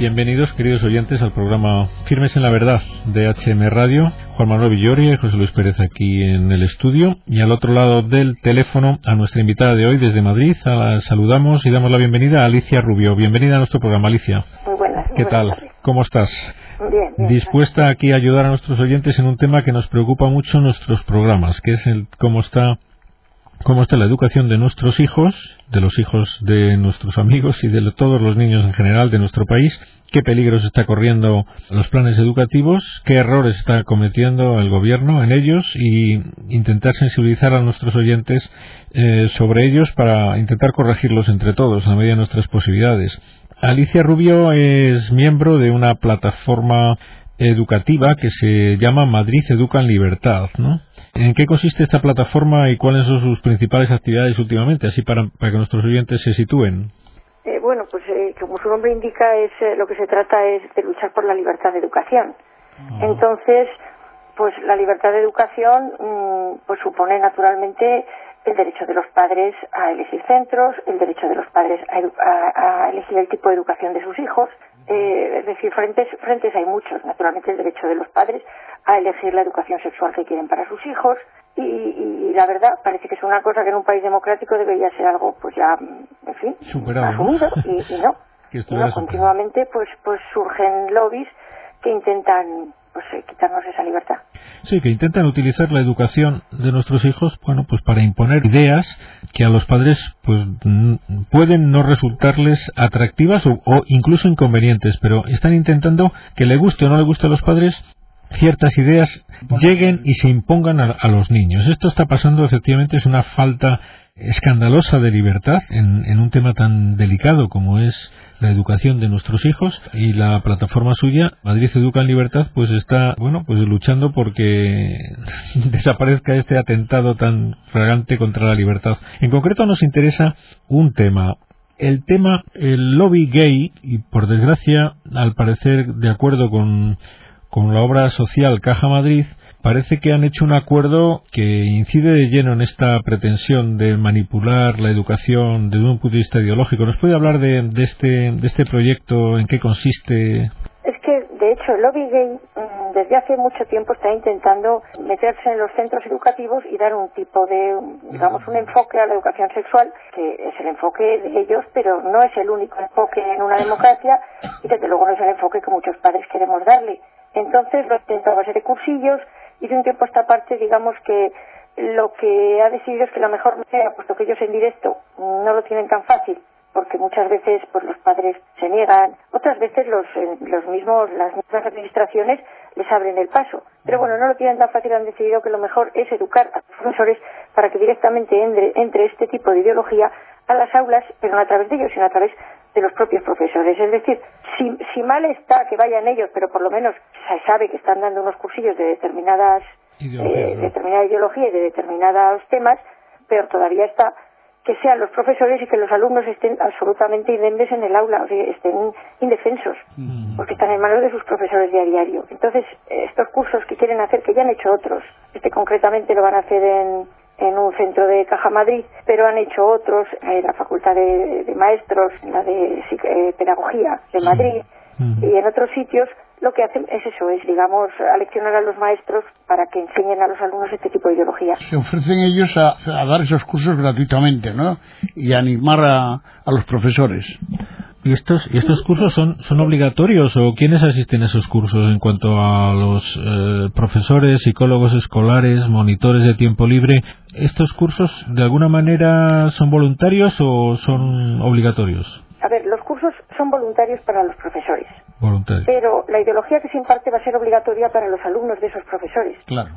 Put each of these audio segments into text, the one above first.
Bienvenidos, queridos oyentes, al programa Firmes en la Verdad de HM Radio. Juan Manuel Villoria y José Luis Pérez aquí en el estudio. Y al otro lado del teléfono, a nuestra invitada de hoy desde Madrid, la saludamos y damos la bienvenida a Alicia Rubio. Bienvenida a nuestro programa, Alicia. Muy buenas. ¿Qué tal? ¿Cómo estás? Bien, bien. Dispuesta aquí a ayudar a nuestros oyentes en un tema que nos preocupa mucho en nuestros programas, que es el cómo está cómo está la educación de nuestros hijos, de los hijos de nuestros amigos y de todos los niños en general de nuestro país, qué peligros está corriendo los planes educativos, qué errores está cometiendo el gobierno en ellos y intentar sensibilizar a nuestros oyentes eh, sobre ellos para intentar corregirlos entre todos a medida de nuestras posibilidades. Alicia Rubio es miembro de una plataforma educativa que se llama Madrid Educa en Libertad, ¿no? ¿En qué consiste esta plataforma y cuáles son sus principales actividades últimamente, así para, para que nuestros oyentes se sitúen? Eh, bueno, pues eh, como su nombre indica, es eh, lo que se trata es de luchar por la libertad de educación. Entonces, pues la libertad de educación mm, pues supone naturalmente el derecho de los padres a elegir centros, el derecho de los padres a, a elegir el tipo de educación de sus hijos, eh, es decir, frentes, frentes hay muchos. Naturalmente el derecho de los padres a elegir la educación sexual que quieren para sus hijos y, y, la verdad parece que es una cosa que en un país democrático debería ser algo pues ya, en fin, asumido y, y no. y no continuamente pues pues surgen lobbies que intentan pues eh, quitarnos esa libertad. Sí, que intentan utilizar la educación de nuestros hijos, bueno, pues para imponer ideas que a los padres pues pueden no resultarles atractivas o, incluso inconvenientes, pero están intentando que le guste o no le guste a los padres ciertas ideas lleguen y se impongan a, los niños. Esto está pasando, efectivamente, es una falta escandalosa de libertad en un tema tan delicado como es la educación de nuestros hijos y la plataforma suya, Madrid Educa en Libertad, pues está, bueno, pues luchando porque desaparezca este atentado tan fragante contra la libertad. En concreto nos interesa un tema, el tema, el lobby gay, y por desgracia, al parecer, de acuerdo con, con la obra social Caja Madrid, parece que han hecho un acuerdo que incide de lleno en esta pretensión de manipular la educación desde un punto de vista ideológico. ¿Nos puede hablar de, este, de este proyecto? ¿En qué consiste? De hecho, el lobby gay mm, desde hace mucho tiempo está intentando meterse en los centros educativos y dar un tipo de, digamos, un enfoque a la educación sexual, que es el enfoque de ellos, pero no es el único enfoque en una democracia y desde luego no es el enfoque que muchos padres queremos darle. Entonces lo intentado a base de cursillos, y de un tiempo a esta parte, digamos que lo que ha decidido es que la mejor manera, puesto que ellos en directo no lo tienen tan fácil, porque muchas veces pues los padres se niegan, otras veces los, eh, los mismos, las mismas administraciones les abren el paso. Pero bueno, no lo tienen tan fácil, han decidido que lo mejor es educar a los profesores para que directamente entre, entre este tipo de ideología a las aulas, pero no a través de ellos, sino a través de los propios profesores. Es decir, si, si mal está que vayan ellos, pero por lo menos se sabe que están dando unos cursillos de determinadas eh, determinada ideología y de determinados temas, pero todavía está que sean los profesores y que los alumnos estén absolutamente indemnes en el aula, o sea, estén indefensos, mm. porque están en manos de sus profesores de a diario. Entonces, estos cursos que quieren hacer, que ya han hecho otros, este concretamente lo van a hacer en, en un centro de Caja Madrid, pero han hecho otros en la Facultad de, Maestros, en la de eh, Pedagogía de Madrid y en otros sitios. Lo que hacen es eso, es, digamos, aleccionar a los maestros para que enseñen a los alumnos este tipo de ideología. Se ofrecen ellos a, dar esos cursos gratuitamente, ¿no? Y animar a, a los profesores. ¿Y estos, y estos cursos son, son obligatorios o quiénes asisten a esos cursos en cuanto a los eh, profesores, psicólogos escolares, monitores de tiempo libre? ¿Estos cursos de alguna manera son voluntarios o son obligatorios? A ver, los cursos son voluntarios para los profesores. Pero la ideología que se imparte va a ser obligatoria para los alumnos de esos profesores. Claro.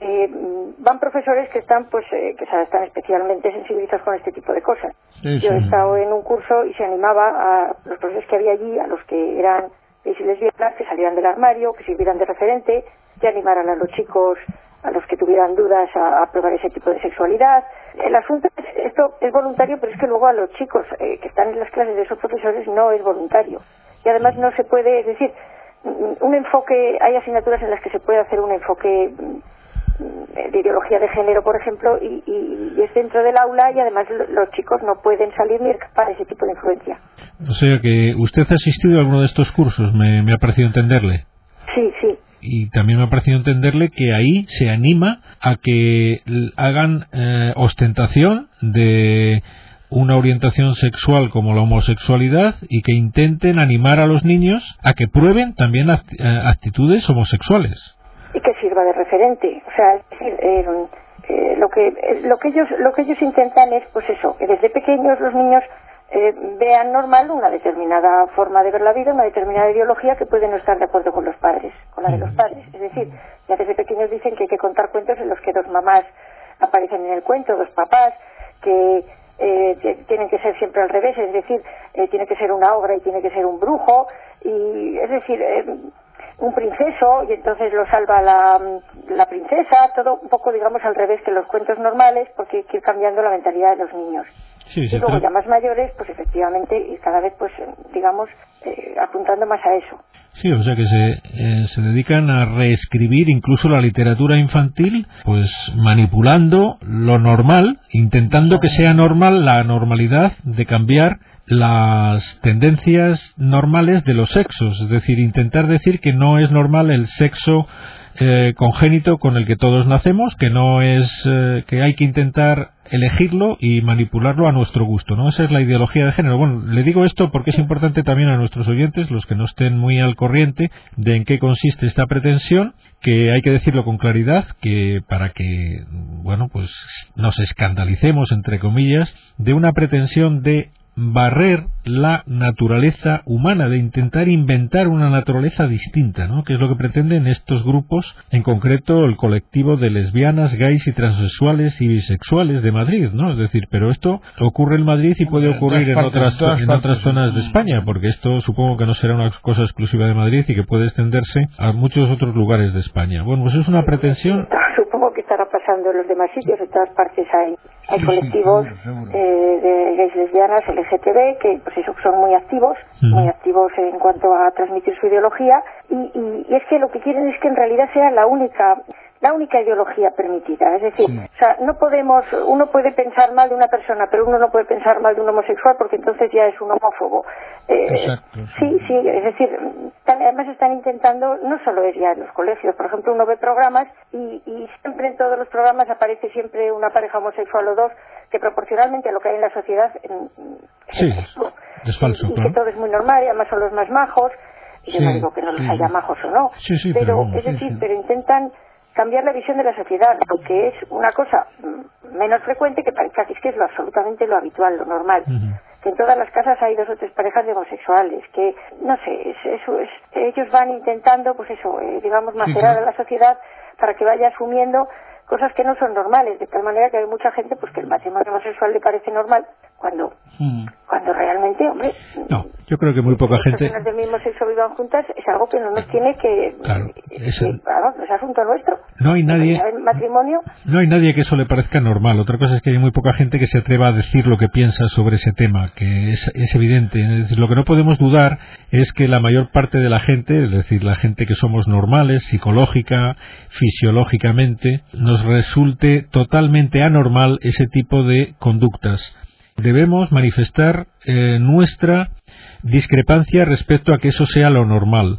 Eh, van profesores que están, pues, eh, que están especialmente sensibilizados con este tipo de cosas. Yo he estado en un curso y se animaba a los profesores que había allí, a los que eran gays y lesbianas, que salieran del armario, que sirvieran de referente, que animaran a los chicos a los que tuvieran dudas a, probar ese tipo de sexualidad. El asunto es, esto es voluntario, pero es que luego a los chicos eh, que están en las clases de esos profesores no es voluntario. Y además no se puede, es decir, un enfoque, hay asignaturas en las que se puede hacer un enfoque mm, de ideología de género, por ejemplo, y, es dentro del aula y además los chicos no pueden salir ni escapar ese tipo de influencia. O sea que usted ha asistido a alguno de estos cursos, me, ha parecido entenderle. Sí, sí. Y también me ha parecido entenderle que ahí se anima a que hagan eh, ostentación de una orientación sexual como la homosexualidad y que intenten animar a los niños a que prueben también eh, actitudes homosexuales. Y que sirva de referente. O sea es decir eh, eh, lo que lo que ellos lo que ellos intentan es pues eso que desde pequeños los niños vean normal una determinada forma de ver la vida, una determinada ideología que puede no estar de acuerdo con los padres, con la de los padres. Es decir, ya desde pequeños dicen que hay que contar cuentos en los que dos mamás aparecen en el cuento, dos papás, que eh, tienen que ser siempre al revés, es decir, eh, tiene que ser una obra y tiene que ser un brujo, y es decir, eh, un princeso y entonces lo salva la, la, princesa, todo un poco digamos al revés que los cuentos normales porque hay que ir cambiando la mentalidad de los niños. Y luego ya más mayores, pues efectivamente, y cada vez pues digamos eh, apuntando más a eso. Sí, o sea que se, eh, se dedican a reescribir incluso la literatura infantil, pues manipulando lo normal, intentando que sea normal la normalidad de cambiar las tendencias normales de los sexos, es decir, intentar decir que no es normal el sexo eh, congénito con el que todos nacemos, que no es eh, que hay que intentar elegirlo y manipularlo a nuestro gusto, ¿no? Esa es la ideología de género. Bueno, le digo esto porque es importante también a nuestros oyentes, los que no estén muy al corriente de en qué consiste esta pretensión, que hay que decirlo con claridad, que para que, bueno, pues nos escandalicemos entre comillas de una pretensión de barrer la naturaleza humana, de intentar inventar una naturaleza distinta, ¿no? que es lo que pretenden estos grupos, en concreto el colectivo de lesbianas, gays y transexuales y bisexuales de Madrid, ¿no? Es decir, pero esto ocurre en Madrid y puede ocurrir en otras, en otras zonas de España, porque esto supongo que no será una cosa exclusiva de Madrid y que puede extenderse a muchos otros lugares de España. Bueno, pues es una pretensión supongo que estará pasando en los demás sitios, en todas partes hay, hay colectivos eh, de gays lesbianas, LGTB, que pues eso, son muy activos, muy activos en cuanto a transmitir su ideología, y, y es que lo que quieren es que en realidad sea la única la única ideología permitida. Es decir, o sea, no podemos, uno puede pensar mal de una persona, pero uno no puede pensar mal de un homosexual porque entonces ya es un homófobo. Eh, sí, sí, es decir, además están intentando, no solo es ya en los colegios, por ejemplo, uno ve programas y, y siempre en todos los programas aparece siempre una pareja homosexual o dos que proporcionalmente a lo que hay en la sociedad sí, es, falso. Y, que todo es muy normal y además son los más majos. Y yo no digo que no los haya majos o no, pero, es decir, pero intentan cambiar la visión de la sociedad, lo que es una cosa menos frecuente que parezca que es que es lo absolutamente lo habitual, lo normal. Que en todas las casas hay dos o tres parejas de homosexuales, que, no sé, eso es, ellos van intentando, pues eso, eh, digamos, macerar a la sociedad para que vaya asumiendo cosas que no son normales, de tal manera que hay mucha gente pues que el matrimonio homosexual le parece normal cuando mm. cuando realmente, hombre, no, yo creo que muy poca gente personas del mismo sexo vivan juntas es algo que no nos tiene que claro, es, no es asunto nuestro. No hay nadie No hay nadie que eso le parezca normal. Otra cosa es que hay muy poca gente que se atreva a decir lo que piensa sobre ese tema, que es, es evidente. lo que no podemos dudar es que la mayor parte de la gente, es decir, la gente que somos normales, psicológica, fisiológicamente, nos resulte totalmente anormal ese tipo de conductas. Debemos manifestar eh, nuestra discrepancia respecto a que eso sea lo normal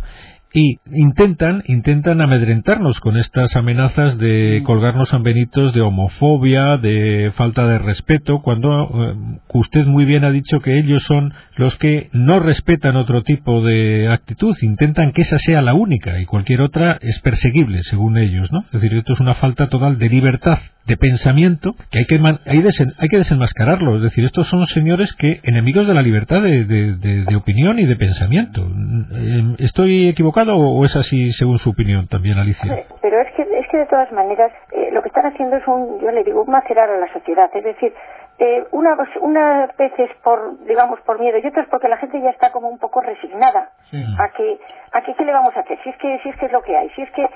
y intentan intentan amedrentarnos con estas amenazas de mm. colgarnos benitos de homofobia, de falta de respeto, cuando eh, usted muy bien ha dicho que ellos son los que no respetan otro tipo de actitud, intentan que esa sea la única y cualquier otra es perseguible según ellos, ¿no? Es decir, esto es una falta total de libertad de pensamiento que hay que, hay, hay que desenmascararlo. Es decir, estos son señores que enemigos de la libertad de, de, opinión y de pensamiento. Eh, ¿Estoy equivocado o es así según su opinión también, Alicia? Pero es que, es que de todas maneras eh, lo que están haciendo es un, yo le digo, un macerar a la sociedad. Es decir, eh, una, unas veces por, digamos, por miedo y otras porque la gente ya está como un poco resignada a que, a que qué le vamos a hacer, si es que, si es que es lo que hay, si es que,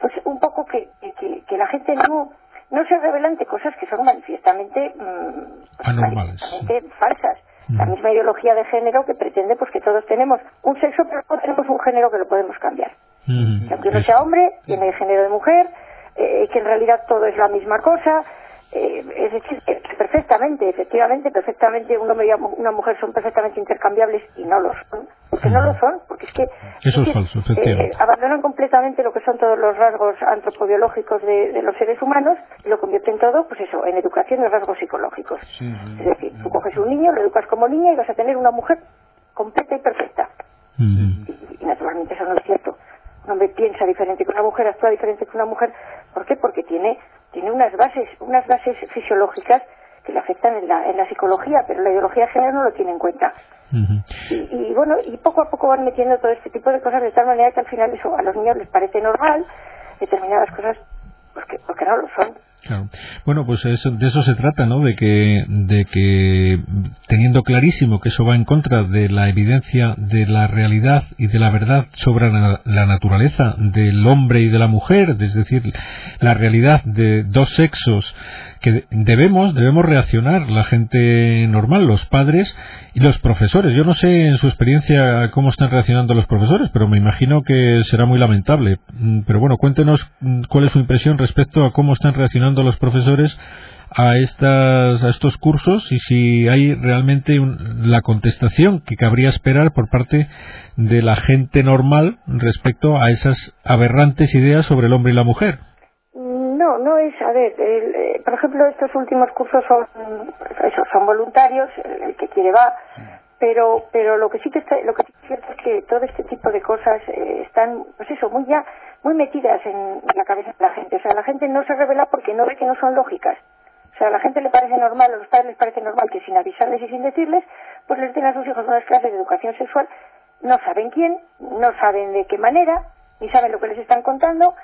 pues un poco que, que, que la gente no, no se revelan de cosas que son manifiestamente, mm, Anormales. falsas. La misma ideología de género que pretende pues que todos tenemos un sexo, pero no tenemos un género que lo podemos cambiar. Mm. aunque uno sea hombre, tiene el género de mujer, eh, que en realidad todo es la misma cosa. Eh, es decir, que perfectamente, efectivamente, perfectamente un hombre y una mujer son perfectamente intercambiables y no lo son. Porque no lo son, porque es que... Eso es, falso, efectivamente. abandonan completamente lo que son todos los rasgos antropobiológicos de, los seres humanos y lo convierten todo, pues eso, en educación y rasgos psicológicos. es decir, tú coges un niño, lo educas como niña y vas a tener una mujer completa y perfecta. y naturalmente eso no es cierto un hombre piensa diferente que una mujer, actúa diferente que una mujer. ¿Por qué? Porque tiene, tiene unas bases, unas bases fisiológicas que le afectan en la, en la psicología, pero la ideología de género no lo tiene en cuenta. Y, bueno, y poco a poco van metiendo todo este tipo de cosas de tal manera que al final eso a los niños les parece normal, determinadas cosas, porque, porque no lo son. Bueno, pues de eso se trata, ¿no? De que, de que teniendo clarísimo que eso va en contra de la evidencia de la realidad y de la verdad sobre la, naturaleza del hombre y de la mujer, es decir, la realidad de dos sexos que debemos debemos reaccionar la gente normal, los padres y los profesores. Yo no sé en su experiencia cómo están reaccionando los profesores, pero me imagino que será muy lamentable. Mm, pero bueno, cuéntenos mm, cuál es su impresión respecto a cómo están reaccionando los profesores a, estas, a estos cursos y si hay realmente la contestación que cabría esperar por parte de la gente normal respecto a esas aberrantes ideas sobre el hombre y la mujer. No, no es, a ver, eh, por ejemplo, estos últimos cursos son, eso, son voluntarios, el, que quiere va, pero, pero lo que sí que está, lo que sí es cierto es que todo este tipo de cosas eh, están, pues eso, muy ya, muy metidas en la cabeza de la gente. O sea, la gente no se revela porque no ve que no son lógicas. O sea, a la gente le parece normal, a los padres les parece normal que sin avisarles y sin decirles, pues les den a sus hijos unas clases de educación sexual, no saben quién, no saben de qué manera, ni saben lo que les están contando,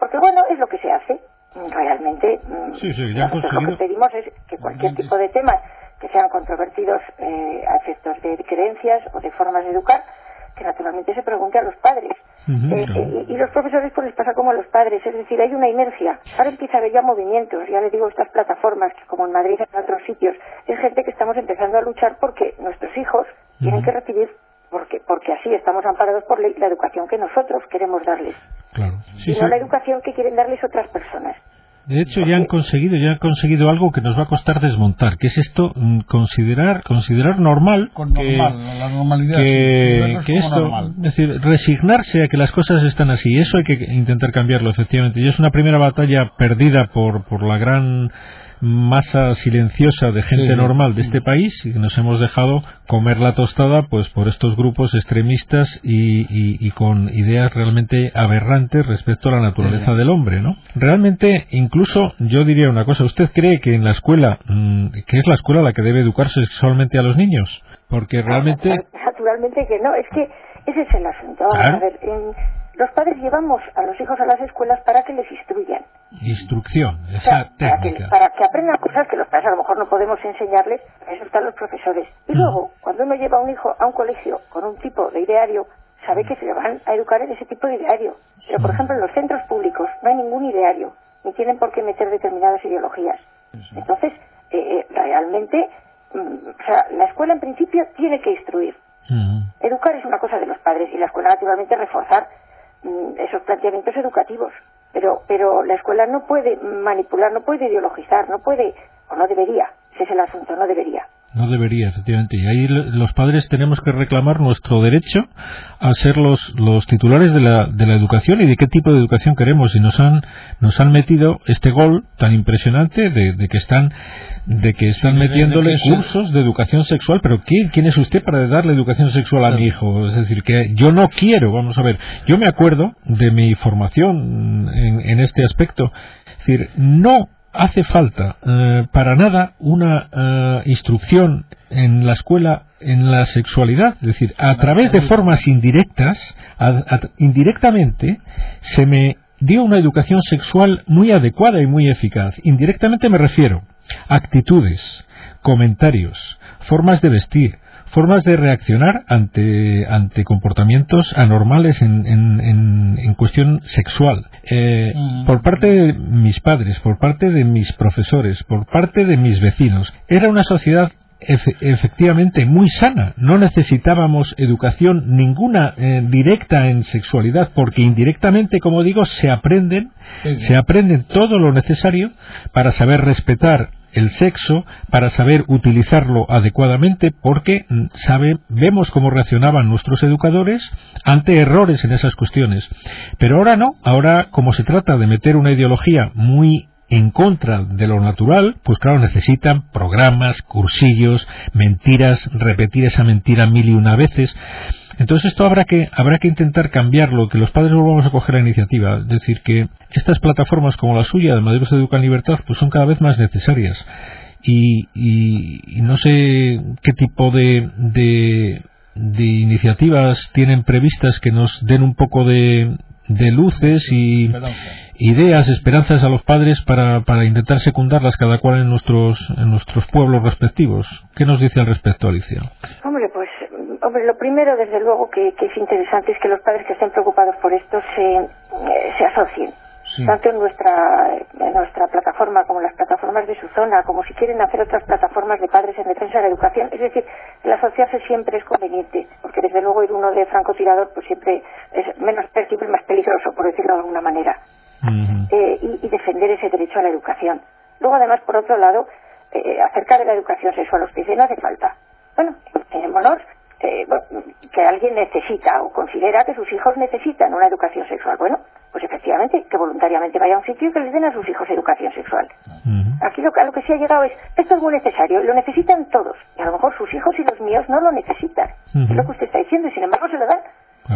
porque bueno, es lo que se hace realmente mm, nosotros lo que pedimos es que cualquier tipo de temas que sean controvertidos eh, a efectos de creencias o de formas de educar, que naturalmente se pregunte a los padres. Eh, eh, y, los profesores pues les pasa como a los padres, es decir, hay una inercia. Ahora empieza a haber ya movimientos, ya les digo, estas plataformas, que como en Madrid y en otros sitios, es gente que estamos empezando a luchar porque nuestros hijos tienen que recibir porque, porque así estamos amparados por la educación que nosotros queremos darles. Claro. y no la educación que quieren darles otras personas. De hecho, ya han conseguido, ya han conseguido algo que nos va a costar desmontar, que es esto, mm, considerar, considerar normal, que, la normalidad, que, esto, es decir, resignarse a que las cosas están así. Eso hay que intentar cambiarlo, efectivamente. Y es una primera batalla perdida por, por la gran masa silenciosa de gente normal de este país y nos hemos dejado comer la tostada pues por estos grupos extremistas y, con ideas realmente aberrantes respecto a la naturaleza del hombre, ¿no? Realmente, incluso yo diría una cosa, ¿usted cree que en la escuela, mm, que es la escuela la que debe educarse sexualmente a los niños? Porque realmente... Naturalmente que no, es que ese es el asunto. a ver, los padres llevamos a los hijos a las escuelas para que les instruyan. Instrucción, esa técnica. Para que, aprendan cosas que los padres a lo mejor no podemos enseñarles, para eso están los profesores. Y mm. luego, cuando uno lleva a un hijo a un colegio con un tipo de ideario, sabe que se le van a educar en ese tipo de ideario. Pero, por mm. ejemplo, en los centros públicos no hay ningún ideario, ni tienen por qué meter determinadas ideologías. Entonces, eh, eh, realmente, mm, o sea, la escuela en principio tiene que instruir. Educar es una cosa de los padres y la escuela naturalmente reforzar Mm, esos planteamientos educativos. Pero, pero la escuela no puede manipular, no puede ideologizar, no puede, o no debería, ese es el asunto, no debería. No debería, efectivamente. Y ahí los padres tenemos que reclamar nuestro derecho a ser los, los titulares de la, de la educación y de qué tipo de educación queremos. Y nos han, nos han metido este gol tan impresionante de, de que están, de que están metiéndole cursos de educación sexual. Pero ¿quién, ¿quién es usted para darle educación sexual a mi hijo? Es decir, que yo no quiero, vamos a ver. Yo me acuerdo de mi formación en, en este aspecto. Es decir, no hace falta eh, para nada una eh, instrucción en la escuela en la sexualidad, es decir, a través de formas indirectas, indirectamente, se me dio una educación sexual muy adecuada y muy eficaz. Indirectamente me refiero a actitudes, comentarios, formas de vestir, formas de reaccionar ante, ante comportamientos anormales en, en, en, cuestión sexual. Eh, mm. Por parte de mis padres, por parte de mis profesores, por parte de mis vecinos. Era una sociedad efectivamente muy sana. No necesitábamos educación ninguna eh, directa en sexualidad, porque indirectamente, como digo, se aprenden, se aprenden todo lo necesario para saber respetar el sexo para saber utilizarlo adecuadamente porque mm, sabe, vemos cómo reaccionaban nuestros educadores ante errores en esas cuestiones. Pero ahora no, ahora como se trata de meter una ideología muy en contra de lo natural, pues claro, necesitan programas, cursillos, mentiras, repetir esa mentira mil y una veces. Entonces esto habrá que, habrá que intentar cambiarlo, que los padres volvamos a coger la iniciativa. Es decir, que estas plataformas como la suya de Madrid se Educa en Libertad pues son cada vez más necesarias. Y, no sé qué tipo de, de, de, iniciativas tienen previstas que nos den un poco de, de luces y, ideas, esperanzas a los padres para, para intentar secundarlas cada cual en nuestros, en nuestros pueblos respectivos. ¿Qué nos dice al respecto, Alicia? Hombre, pues hombre, lo primero, desde luego, que, es interesante es que los padres que estén preocupados por esto se, eh, se asocien. Tanto en nuestra, en nuestra plataforma como en las plataformas de su zona, como si quieren hacer otras plataformas de padres en defensa de la educación. Es decir, el asociarse siempre es conveniente, porque desde luego ir uno de francotirador pues siempre es menos siempre más peligroso, por decirlo de alguna manera. Eh, y, defender ese derecho a la educación. Luego, además, por otro lado, eh, acerca de la educación sexual, usted dice, no hace falta. Bueno, tenemos eh, que alguien necesita o considera que sus hijos necesitan una educación sexual. Bueno, pues efectivamente, que voluntariamente vaya a un sitio y que les den a sus hijos educación sexual. Aquí lo, a lo que se ha llegado es, esto es muy necesario, lo necesitan todos. Y a lo mejor sus hijos y los míos no lo necesitan. Es lo que usted está diciendo y sin embargo se lo dan.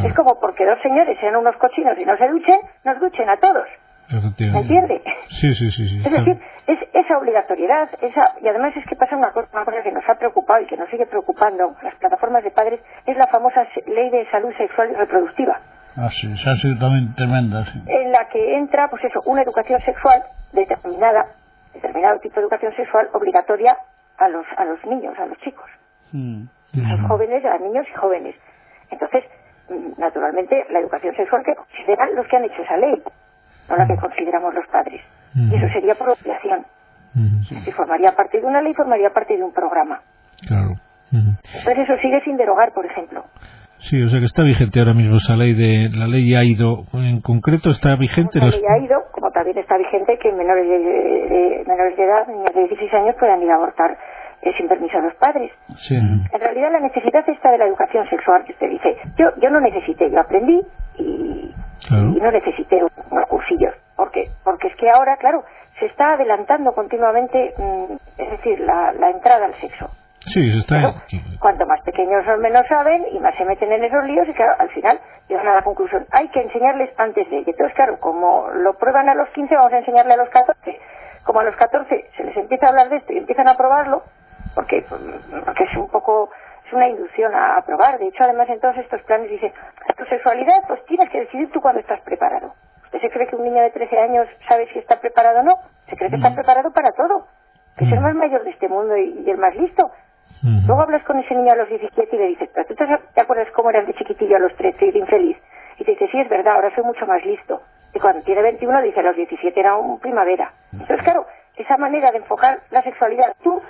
Es como porque dos señores sean unos cochinos y no se duchen, nos duchen a todos. ¿Me entiende? Sí, sí, sí. Es decir, es esa obligatoriedad, esa, y además es que pasa una cosa, una cosa que nos ha preocupado y que nos sigue preocupando las plataformas de padres, es la famosa ley de salud sexual y reproductiva. Ah, sí, sido también tremenda, sí. En la que entra, pues eso, una educación sexual determinada, determinado tipo de educación sexual obligatoria a los, a los niños, a los chicos. Mm. A los jóvenes, a los niños y jóvenes. Entonces, mm, naturalmente, la educación sexual que consideran los que han hecho esa ley no la que consideramos los padres. Y eso sería por obligación. Si formaría parte de una ley, formaría parte de un programa. Claro. Entonces eso sigue sin derogar, por ejemplo. Sí, o sea que está vigente ahora mismo esa ley de la ley ha ido en concreto está vigente la ley ha ido como también está vigente que menores de, menores de edad niños de 16 años puedan ir a abortar eh, sin permiso a los padres sí. en realidad la necesidad está de la educación sexual que usted dice yo yo no necesité yo aprendí y y no necesité unos cursillos. ¿Por qué? Porque es que ahora, claro, se está adelantando continuamente, mm, es decir, la, entrada al sexo. Sí, se está. cuanto más pequeños son, menos saben y más se meten en esos líos y claro, al final llegan a la conclusión. Hay que enseñarles antes de. Y entonces, claro, como lo prueban a los 15, vamos a enseñarle a los 14. Como a los 14 se les empieza a hablar de esto y empiezan a probarlo, porque, porque es un poco es una inducción a, probar. De hecho, además, en todos estos planes dice, tu sexualidad, pues tienes que decidir tú cuando estás preparado. ¿Usted se cree que un niño de 13 años sabe si está preparado o no? Se cree que está preparado para todo. Que es el más mayor de este mundo y, el más listo. Luego hablas con ese niño a los 17 y le dices, pero tú te, acuerdas cómo eras de chiquitillo a los 13 y de infeliz. Y te dice, sí, es verdad, ahora soy mucho más listo. Y cuando tiene 21 dice, a los 17 era un primavera. Entonces, claro, esa manera de enfocar la sexualidad, tú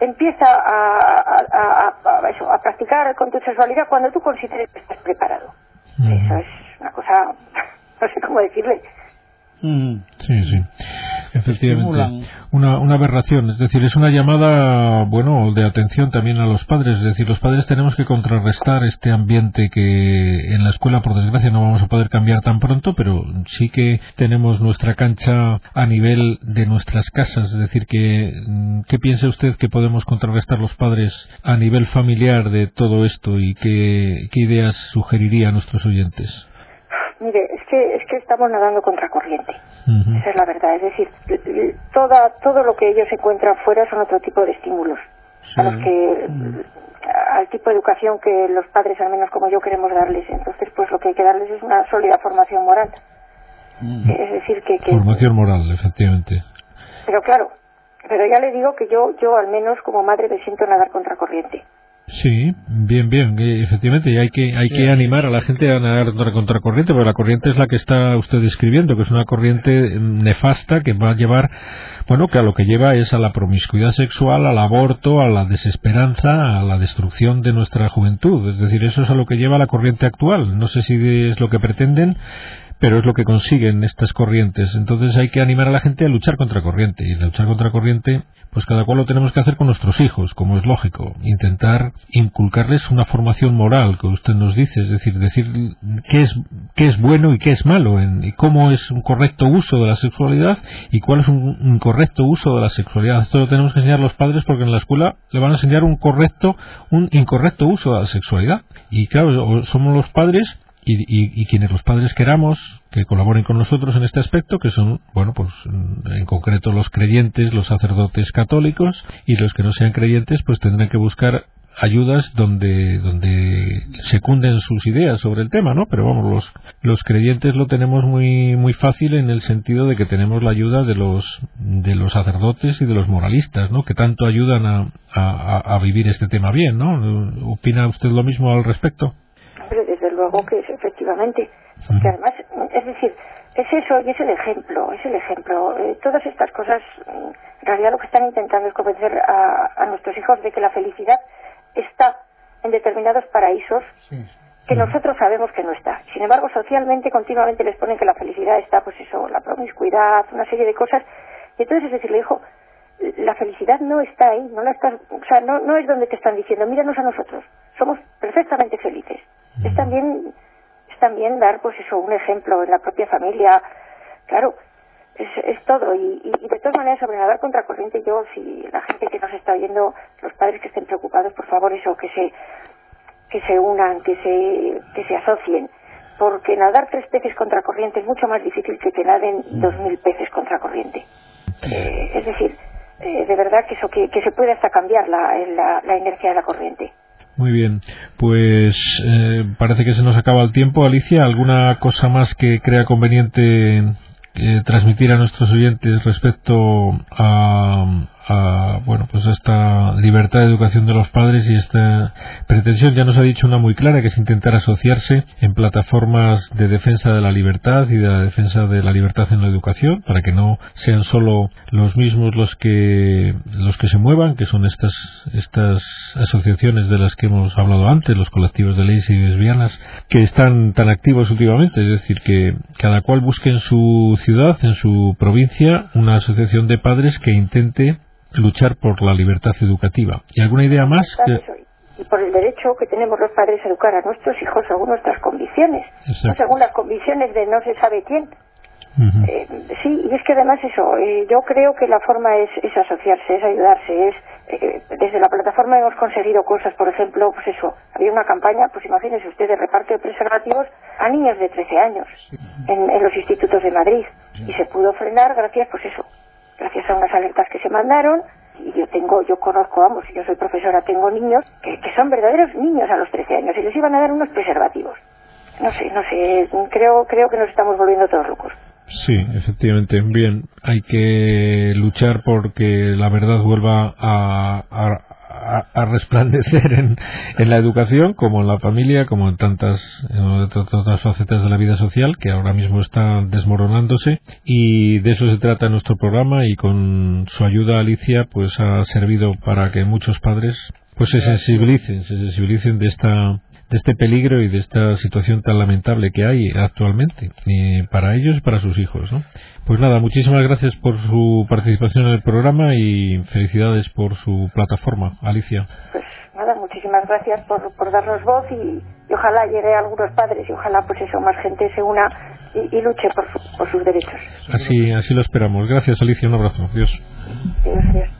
empieza a, a, eso, a practicar con tu sexualidad cuando tú consideres que estás preparado. Eso es una cosa, no sé cómo decirle, Sí, sí, efectivamente. Una, una aberración, es decir, es una llamada, bueno, de atención también a los padres. Es decir, los padres tenemos que contrarrestar este ambiente que en la escuela, por desgracia, no vamos a poder cambiar tan pronto, pero sí que tenemos nuestra cancha a nivel de nuestras casas. Es decir, que, mm, ¿qué piensa usted que podemos contrarrestar los padres a nivel familiar de todo esto y qué, qué ideas sugeriría a nuestros oyentes? Mire, es que, es que estamos nadando contra corriente. Esa es la verdad. Es decir, toda, todo lo que ellos encuentran fuera son otro tipo de estímulos. A los que, al tipo de educación que los padres, al menos como yo, queremos darles. Entonces, pues lo que hay que darles es una sólida formación moral. Es decir, que, que. Formación moral, efectivamente. Pero claro, pero ya le digo que yo, yo al menos como madre me siento nadar contra corriente. Sí, bien, bien, efectivamente, y hay que hay que animar a la gente a nadar contra contracorriente, porque la corriente es la que está usted describiendo, que es una corriente nefasta que va a llevar, bueno, que a lo que lleva es a la promiscuidad sexual, al aborto, a la desesperanza, a la destrucción de nuestra juventud. Es decir, eso es a lo que lleva la corriente actual. No sé si es lo que pretenden, pero es lo que consiguen estas corrientes. Entonces hay que animar a la gente a luchar contra corriente. Y luchar contra corriente, pues cada cual lo tenemos que hacer con nuestros hijos, como es lógico. Intentar inculcarles una formación moral, que usted nos dice, es decir, decir qué es, qué es bueno y qué es malo, en, y cómo es un correcto uso de la sexualidad y cuál es un incorrecto uso de la sexualidad. Esto lo tenemos que enseñar los padres porque en la escuela le van a enseñar un correcto, un incorrecto uso de la sexualidad. Y claro, somos los padres y, quienes los padres queramos que colaboren con nosotros en este aspecto, que son, bueno, pues en concreto los creyentes, los sacerdotes católicos y los que no sean creyentes, pues tendrán que buscar ayudas donde donde secunden sus ideas sobre el tema, ¿no? Pero vamos, los los creyentes lo tenemos muy muy fácil en el sentido de que tenemos la ayuda de los de los sacerdotes y de los moralistas, ¿no? Que tanto ayudan a, a, a vivir este tema bien, ¿no? ¿Opina usted lo mismo al respecto? desde luego que es efectivamente. Porque además, es decir, es eso y es el ejemplo, es el ejemplo. Eh, todas estas cosas, en realidad lo que están intentando es convencer a, nuestros hijos de que la felicidad está en determinados paraísos que nosotros sabemos que no está. Sin embargo, socialmente continuamente les ponen que la felicidad está, pues eso, la promiscuidad, una serie de cosas. Y entonces es decirle, hijo, la felicidad no está ahí, no la estás, o sea, no, no es donde te están diciendo, míranos a nosotros, somos perfectamente felices es también es también dar pues eso un ejemplo en la propia familia. Claro es, es todo. Y, y, de todas maneras sobre nadar contra corriente yo si la gente que nos está oyendo los padres que estén preocupados por favor eso que se que se unan que se que se asocien. Porque nadar tres peces contra corriente es mucho más difícil que que naden dos mil peces contra corriente. Eh, es decir eh, de verdad que eso que, que se puede hasta cambiar la, la, la inercia de la corriente. muy bien, pues eh, parece que se nos acaba el tiempo. Alicia, ¿alguna cosa más que crea conveniente eh, transmitir a nuestros oyentes respecto a, a, bueno, pues esta libertad de educación de los padres y esta pretensión, ya nos ha dicho una muy clara, que es intentar asociarse en plataformas de defensa de la libertad y de la defensa de la libertad en la educación, para que no sean solo los mismos los que, los que se muevan, que son estas, estas asociaciones de las que hemos hablado antes, los colectivos de leyes y lesbianas, que están tan activos últimamente, es decir, que cada cual busque en su ciudad, en su provincia, una asociación de padres que intente luchar por la libertad educativa. ¿Y alguna idea más? Y por el derecho que tenemos los padres a educar a nuestros hijos según nuestras convicciones, no según las convicciones de no se sabe quién. Eh, sí, y es que además eso, eh, yo creo que la forma es, es asociarse, es ayudarse, es eh, desde la plataforma hemos conseguido cosas, por ejemplo, pues eso, había una campaña, pues imagínese usted, de reparto de preservativos a niños de 13 años en, en los institutos de Madrid y se pudo frenar gracias, pues eso, gracias a unas alertas que se mandaron y yo tengo, yo conozco, vamos, yo soy profesora, tengo niños que, que son verdaderos niños a los 13 años y les iban a dar unos preservativos. No sé, no sé, creo, creo que nos estamos volviendo todos locos. Sí, efectivamente. Bien, hay que luchar porque la verdad vuelva a, a, resplandecer en, en, la educación, como en la familia, como en tantas, en otras facetas de la vida social que ahora mismo están desmoronándose. Y de eso se trata nuestro programa y con su ayuda, Alicia, pues ha servido para que muchos padres pues se sensibilicen, se sensibilicen de esta de este peligro y de esta situación tan lamentable que hay actualmente para ellos y para sus hijos. ¿no? Pues nada, muchísimas gracias por su participación en el programa y felicidades por su plataforma, Alicia. Pues nada, muchísimas gracias por, por darnos voz y, ojalá llegue a algunos padres y ojalá pues eso, más gente se una y, luche por, por sus derechos. Así, así lo esperamos. Gracias, Alicia. Un abrazo. Adiós. Gracias.